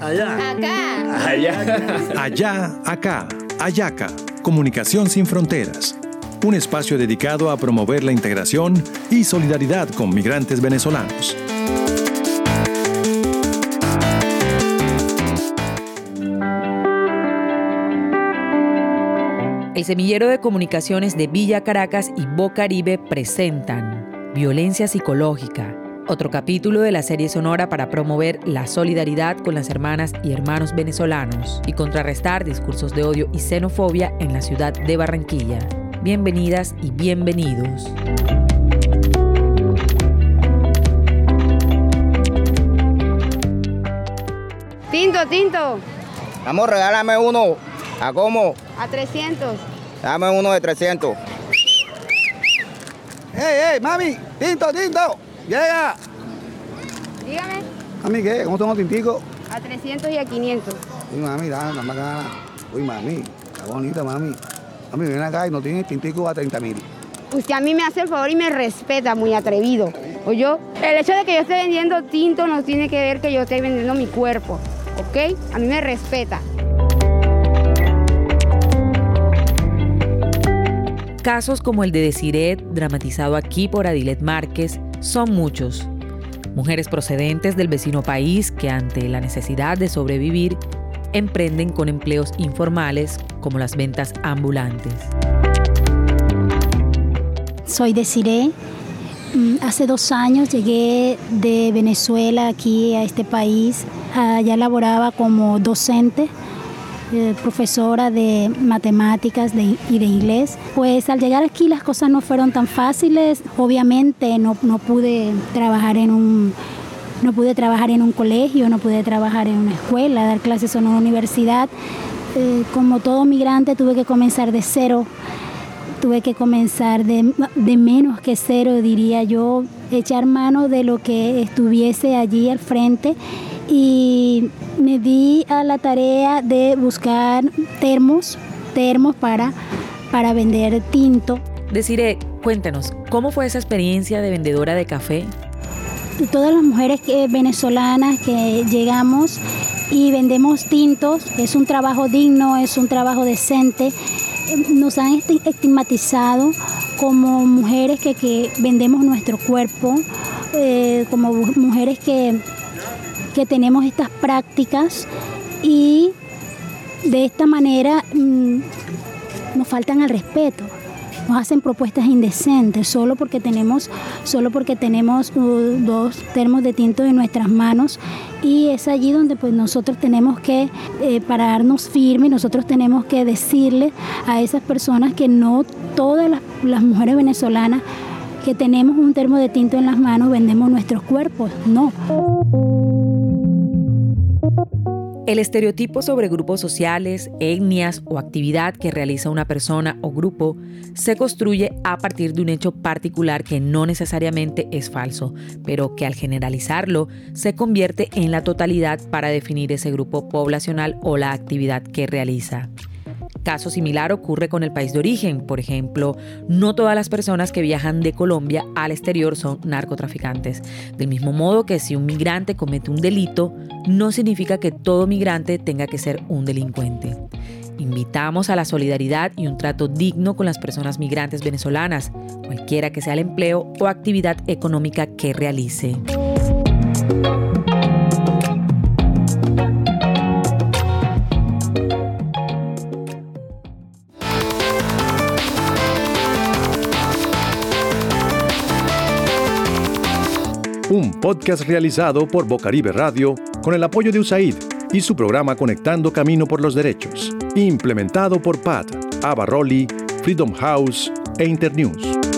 Allá. Acá. Allá. Allá, acá, Ayaca, Comunicación sin Fronteras. Un espacio dedicado a promover la integración y solidaridad con migrantes venezolanos. El semillero de comunicaciones de Villa Caracas y Bocaribe presentan Violencia Psicológica, otro capítulo de la serie sonora para promover la solidaridad con las hermanas y hermanos venezolanos y contrarrestar discursos de odio y xenofobia en la ciudad de Barranquilla. Bienvenidas y bienvenidos. Tinto, tinto. Vamos, regálame uno. ¿A cómo? A 300. Dame uno de 300. ¡Ey, ey, mami! ¡Tinto, tinto! ¡Llega! Dígame. Mami, ¿qué? ¿Cómo son los tinticos? A 300 y a 500. Uy, mami, da, da más gana. Uy, mami, está bonita, mami. Mami, ven acá y no tienes tintico a 30 mil. Usted a mí me hace el favor y me respeta, muy atrevido. ¿O yo? El hecho de que yo esté vendiendo tinto no tiene que ver que yo esté vendiendo mi cuerpo. ¿Ok? A mí me respeta. Casos como el de Desiret, dramatizado aquí por Adilet Márquez, son muchos. Mujeres procedentes del vecino país que ante la necesidad de sobrevivir emprenden con empleos informales como las ventas ambulantes. Soy Desiree. Mm, Hace dos años llegué de Venezuela aquí a este país. Allá laboraba como docente, eh, profesora de matemáticas de- y de inglés. Pues al llegar aquí las cosas no fueron tan fáciles. Obviamente no, no pude trabajar en un no pude trabajar en un colegio, no pude trabajar en una escuela, dar clases en una universidad. Eh, como todo migrante tuve que comenzar de cero tuve que comenzar de, de menos que cero, diría yo, echar mano de lo que estuviese allí al frente y me di a la tarea de buscar termos, termos para, para vender tinto. Desiree, cuéntanos, ¿cómo fue esa experiencia de vendedora de café? todas las mujeres que- venezolanas que llegamos y vendemos tintos, es un trabajo digno, es un trabajo decente. Nos han esti- estigmatizado como mujeres que, que vendemos nuestro cuerpo, eh, como mujeres que, que tenemos estas prácticas y de esta manera mm, nos faltan al respeto. Nos hacen propuestas indecentes solo porque tenemos solo porque tenemos uh, dos termos de tinto en nuestras manos y es allí donde pues nosotros tenemos que eh, pararnos firmes nosotros tenemos que decirle a esas personas que no todas las, las mujeres venezolanas que tenemos un termo de tinto en las manos vendemos nuestros cuerpos no El estereotipo sobre grupos sociales, etnias o actividad que realiza una persona o grupo se construye a partir de un hecho particular que no necesariamente es falso, pero que al generalizarlo se convierte en la totalidad para definir ese grupo poblacional o la actividad que realiza. Caso similar ocurre con el país de origen. Por ejemplo, no todas las personas que viajan de Colombia al exterior son narcotraficantes. Del mismo modo que si un migrante comete un delito, no significa que todo migrante tenga que ser un delincuente. Invitamos a la solidaridad y un trato digno con las personas migrantes venezolanas, cualquiera que sea el empleo o actividad económica que realice. Un podcast realizado por Bocaribe Radio con el apoyo de USAID y su programa Conectando Camino por los Derechos, implementado por PAT, Abarroli, Freedom House e Internews.